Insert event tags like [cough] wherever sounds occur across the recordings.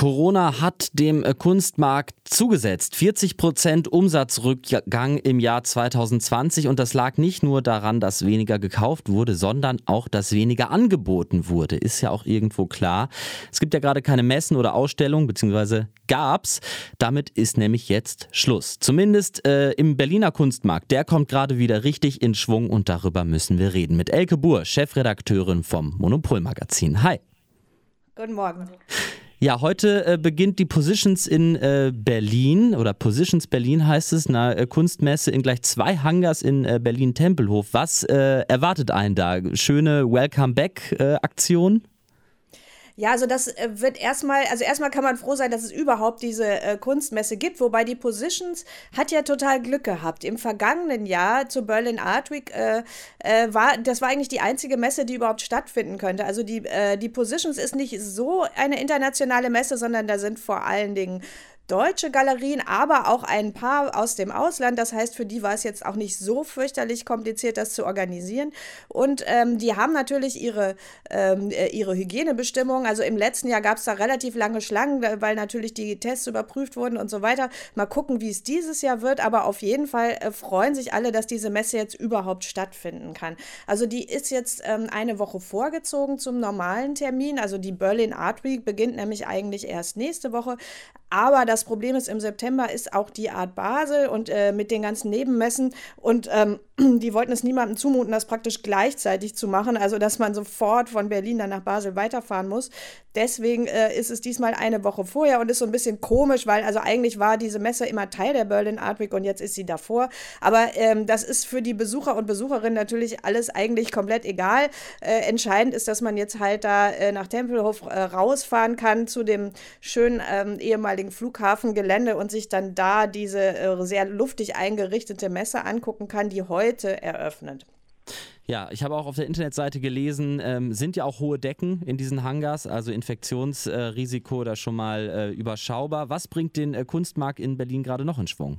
Corona hat dem äh, Kunstmarkt zugesetzt. 40 Prozent Umsatzrückgang im Jahr 2020 und das lag nicht nur daran, dass weniger gekauft wurde, sondern auch, dass weniger angeboten wurde. Ist ja auch irgendwo klar. Es gibt ja gerade keine Messen oder Ausstellungen, beziehungsweise gab's. Damit ist nämlich jetzt Schluss. Zumindest äh, im Berliner Kunstmarkt. Der kommt gerade wieder richtig in Schwung und darüber müssen wir reden. Mit Elke Buhr, Chefredakteurin vom Monopolmagazin. Hi. Guten Morgen. Ja, heute äh, beginnt die Positions in äh, Berlin oder Positions Berlin heißt es, eine äh, Kunstmesse in gleich zwei Hangars in äh, Berlin-Tempelhof. Was äh, erwartet einen da? Schöne Welcome-Back-Aktion? Ja, also das äh, wird erstmal, also erstmal kann man froh sein, dass es überhaupt diese äh, Kunstmesse gibt, wobei die Positions hat ja total Glück gehabt. Im vergangenen Jahr zur Berlin Art Week äh, äh, war, das war eigentlich die einzige Messe, die überhaupt stattfinden könnte. Also die, äh, die Positions ist nicht so eine internationale Messe, sondern da sind vor allen Dingen deutsche Galerien, aber auch ein paar aus dem Ausland. Das heißt, für die war es jetzt auch nicht so fürchterlich kompliziert, das zu organisieren. Und ähm, die haben natürlich ihre, ähm, äh, ihre Hygienebestimmungen. Also im letzten Jahr gab es da relativ lange Schlangen, weil natürlich die Tests überprüft wurden und so weiter. Mal gucken, wie es dieses Jahr wird. Aber auf jeden Fall äh, freuen sich alle, dass diese Messe jetzt überhaupt stattfinden kann. Also die ist jetzt ähm, eine Woche vorgezogen zum normalen Termin. Also die Berlin Art Week beginnt nämlich eigentlich erst nächste Woche. Aber das Problem ist, im September ist auch die Art Basel und äh, mit den ganzen Nebenmessen und ähm, [clears throat] die wollten es niemandem zumuten, das praktisch gleichzeitig zu machen, also dass man sofort von Berlin dann nach Basel weiterfahren muss. Deswegen äh, ist es diesmal eine Woche vorher und ist so ein bisschen komisch, weil also eigentlich war diese Messe immer Teil der Berlin Art Week und jetzt ist sie davor. Aber ähm, das ist für die Besucher und Besucherinnen natürlich alles eigentlich komplett egal. Äh, entscheidend ist, dass man jetzt halt da äh, nach Tempelhof äh, rausfahren kann zu dem schönen ähm, ehemaligen ehemaligen Flughafengelände und sich dann da diese äh, sehr luftig eingerichtete Messe angucken kann, die heute eröffnet. Ja, ich habe auch auf der Internetseite gelesen, ähm, sind ja auch hohe Decken in diesen Hangars, also Infektionsrisiko äh, da schon mal äh, überschaubar. Was bringt den äh, Kunstmarkt in Berlin gerade noch in Schwung?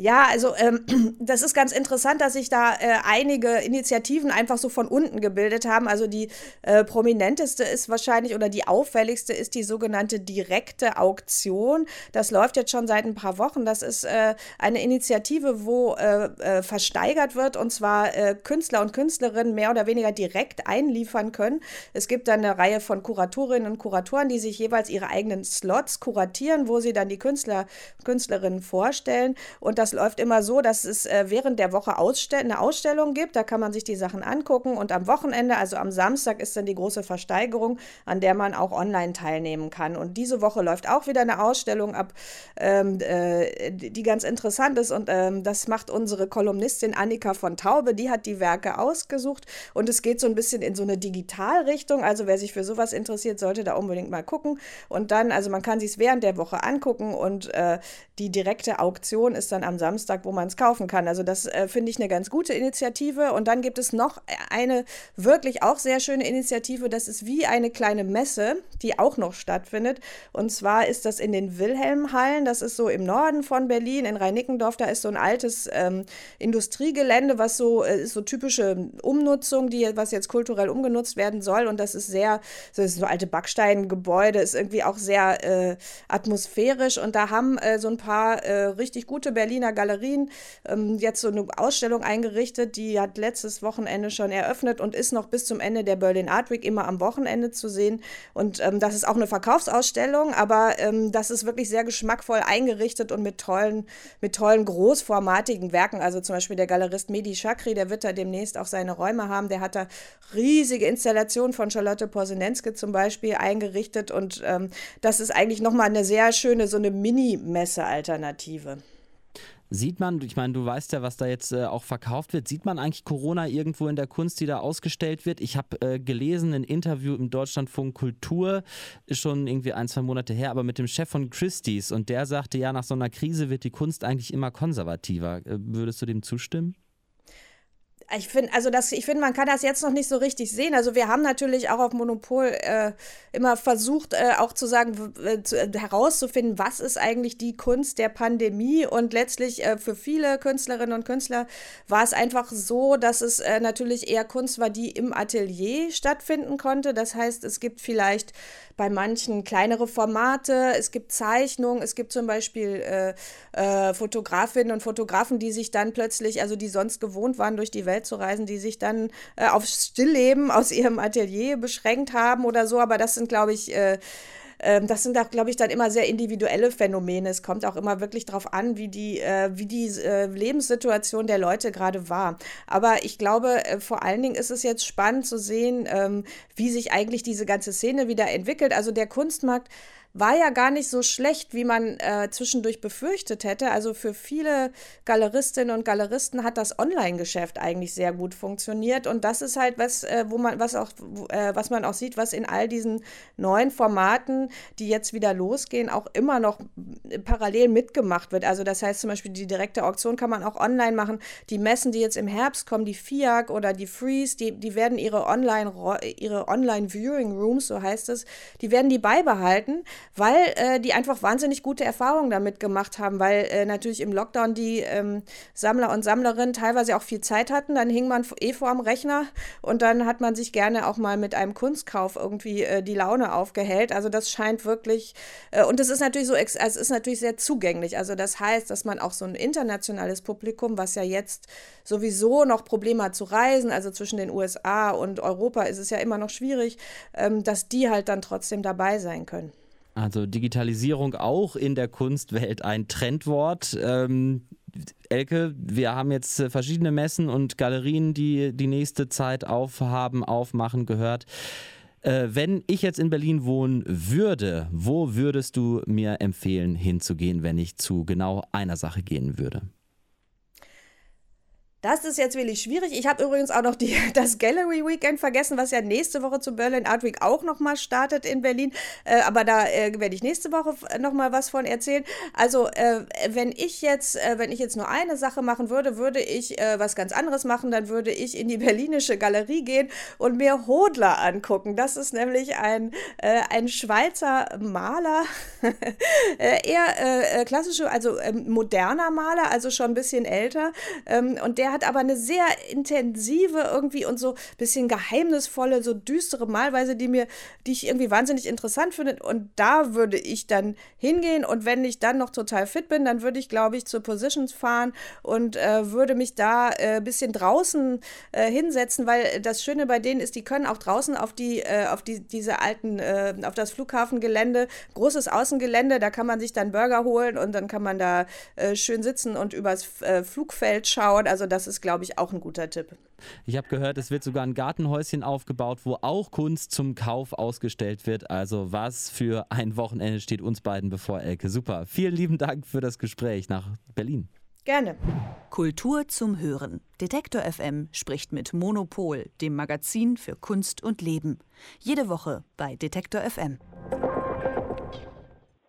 Ja, also ähm, [clears throat] das ist ganz interessant, dass sich da äh, einige Initiativen einfach so von unten gebildet haben. Also die äh, prominenteste ist wahrscheinlich oder die auffälligste ist die sogenannte direkte Auktion. Das läuft jetzt schon seit ein paar Wochen. Das ist äh, eine Initiative, wo äh, äh, versteigert wird und zwar äh, Künstler und Künstlerinnen mehr oder weniger direkt einliefern können. Es gibt dann eine Reihe von Kuratorinnen und Kuratoren, die sich jeweils ihre eigenen Slots kuratieren, wo sie dann die Künstler, Künstlerinnen vorstellen und das das läuft immer so, dass es äh, während der Woche Ausstell eine Ausstellung gibt. Da kann man sich die Sachen angucken. Und am Wochenende, also am Samstag, ist dann die große Versteigerung, an der man auch online teilnehmen kann. Und diese Woche läuft auch wieder eine Ausstellung ab, ähm, äh, die ganz interessant ist. Und ähm, das macht unsere Kolumnistin Annika von Taube. Die hat die Werke ausgesucht. Und es geht so ein bisschen in so eine Digitalrichtung. Also wer sich für sowas interessiert, sollte da unbedingt mal gucken. Und dann, also man kann sich es während der Woche angucken. Und äh, die direkte Auktion ist dann am Samstag, wo man es kaufen kann. Also das äh, finde ich eine ganz gute Initiative. Und dann gibt es noch eine wirklich auch sehr schöne Initiative. Das ist wie eine kleine Messe, die auch noch stattfindet. Und zwar ist das in den Wilhelmhallen. Das ist so im Norden von Berlin, in Rheinickendorf. Da ist so ein altes ähm, Industriegelände, was so äh, ist so typische Umnutzung, die was jetzt kulturell umgenutzt werden soll. Und das ist sehr, so, ist so alte Backsteingebäude, ist irgendwie auch sehr äh, atmosphärisch. Und da haben äh, so ein paar äh, richtig gute Berliner Berliner Galerien ähm, jetzt so eine Ausstellung eingerichtet, die hat letztes Wochenende schon eröffnet und ist noch bis zum Ende der Berlin Art Week immer am Wochenende zu sehen. Und ähm, das ist auch eine Verkaufsausstellung, aber ähm, das ist wirklich sehr geschmackvoll eingerichtet und mit tollen, mit tollen großformatigen Werken. Also zum Beispiel der Galerist Medi Chakri, der wird da demnächst auch seine Räume haben. Der hat da riesige Installationen von Charlotte Porsenenske zum Beispiel eingerichtet und ähm, das ist eigentlich nochmal eine sehr schöne, so eine Mini-Messe-Alternative. Sieht man, ich meine, du weißt ja, was da jetzt äh, auch verkauft wird, sieht man eigentlich Corona irgendwo in der Kunst, die da ausgestellt wird? Ich habe äh, gelesen, ein Interview im Deutschlandfunk Kultur, schon irgendwie ein, zwei Monate her, aber mit dem Chef von Christie's und der sagte, ja, nach so einer Krise wird die Kunst eigentlich immer konservativer. Äh, würdest du dem zustimmen? Ich finde, also das, ich finde, man kann das jetzt noch nicht so richtig sehen. Also wir haben natürlich auch auf Monopol äh, immer versucht, äh, auch zu sagen, äh, zu, herauszufinden, was ist eigentlich die Kunst der Pandemie. Und letztlich äh, für viele Künstlerinnen und Künstler war es einfach so, dass es äh, natürlich eher Kunst war, die im Atelier stattfinden konnte. Das heißt, es gibt vielleicht bei manchen kleinere Formate, es gibt Zeichnungen, es gibt zum Beispiel äh, äh, Fotografinnen und Fotografen, die sich dann plötzlich, also die sonst gewohnt waren, durch die Welt zu reisen, die sich dann äh, auf Stillleben aus ihrem Atelier beschränkt haben oder so. Aber das sind, glaube ich, äh, ähm, das sind auch, glaube ich, dann immer sehr individuelle Phänomene. Es kommt auch immer wirklich darauf an, wie die, äh, wie die äh, Lebenssituation der Leute gerade war. Aber ich glaube, äh, vor allen Dingen ist es jetzt spannend zu sehen, ähm, wie sich eigentlich diese ganze Szene wieder entwickelt. Also der Kunstmarkt war ja gar nicht so schlecht, wie man äh, zwischendurch befürchtet hätte. Also für viele Galeristinnen und Galeristen hat das Online-Geschäft eigentlich sehr gut funktioniert. Und das ist halt was, äh, wo man, was auch, äh, was man auch sieht, was in all diesen neuen Formaten, die jetzt wieder losgehen, auch immer noch parallel mitgemacht wird. Also das heißt zum Beispiel, die direkte Auktion kann man auch online machen. Die Messen, die jetzt im Herbst kommen, die FIAC oder die Freeze, die, die werden ihre Online, ihre Online-Viewing-Rooms, so heißt es, die werden die beibehalten weil äh, die einfach wahnsinnig gute Erfahrungen damit gemacht haben, weil äh, natürlich im Lockdown die ähm, Sammler und Sammlerinnen teilweise auch viel Zeit hatten. Dann hing man eh vor am Rechner und dann hat man sich gerne auch mal mit einem Kunstkauf irgendwie äh, die Laune aufgehellt. Also das scheint wirklich, äh, und es ist natürlich so, es ist natürlich sehr zugänglich. Also das heißt, dass man auch so ein internationales Publikum, was ja jetzt sowieso noch Probleme hat zu reisen, also zwischen den USA und Europa ist es ja immer noch schwierig, ähm, dass die halt dann trotzdem dabei sein können. Also Digitalisierung auch in der Kunstwelt ein Trendwort. Ähm, Elke, wir haben jetzt äh, verschiedene Messen und Galerien, die die nächste Zeit aufhaben, aufmachen gehört. Äh, wenn ich jetzt in Berlin wohnen würde, wo würdest du mir empfehlen, hinzugehen, wenn ich zu genau einer Sache gehen würde? Das ist jetzt wirklich schwierig. Ich habe übrigens auch noch die, [laughs] das Gallery Weekend vergessen, was ja nächste Woche zu Berlin Art Week auch nochmal startet in Berlin. Äh, aber da äh, werde ich nächste Woche nochmal was von erzählen. Also, äh, wenn ich jetzt, äh, wenn ich jetzt nur eine Sache machen würde, würde ich äh, was ganz anderes machen. Dann würde ich in die Berlinische Galerie gehen und mir Hodler angucken. Das ist nämlich ein, äh, ein Schweizer Maler, [laughs] eher klassische, also ähm, moderner Maler, also schon ein bisschen älter. Ähm, und der der hat aber eine sehr intensive irgendwie und so ein bisschen geheimnisvolle, so düstere Malweise, die mir, die ich irgendwie wahnsinnig interessant finde. Und da würde ich dann hingehen. Und wenn ich dann noch total fit bin, dann würde ich, glaube ich, zu Positions fahren und äh, würde mich da ein äh, bisschen draußen äh, hinsetzen, weil das Schöne bei denen ist, die können auch draußen auf die, äh, auf die, diese alten, äh, auf das Flughafengelände, großes Außengelände, da kann man sich dann Burger holen und dann kann man da äh, schön sitzen und übers Flugfeld schauen. Also das das ist, glaube ich, auch ein guter Tipp. Ich habe gehört, es wird sogar ein Gartenhäuschen aufgebaut, wo auch Kunst zum Kauf ausgestellt wird. Also was für ein Wochenende steht uns beiden bevor, Elke. Super. Vielen lieben Dank für das Gespräch nach Berlin. Gerne. Kultur zum Hören. Detektor FM spricht mit Monopol, dem Magazin für Kunst und Leben. Jede Woche bei Detektor FM.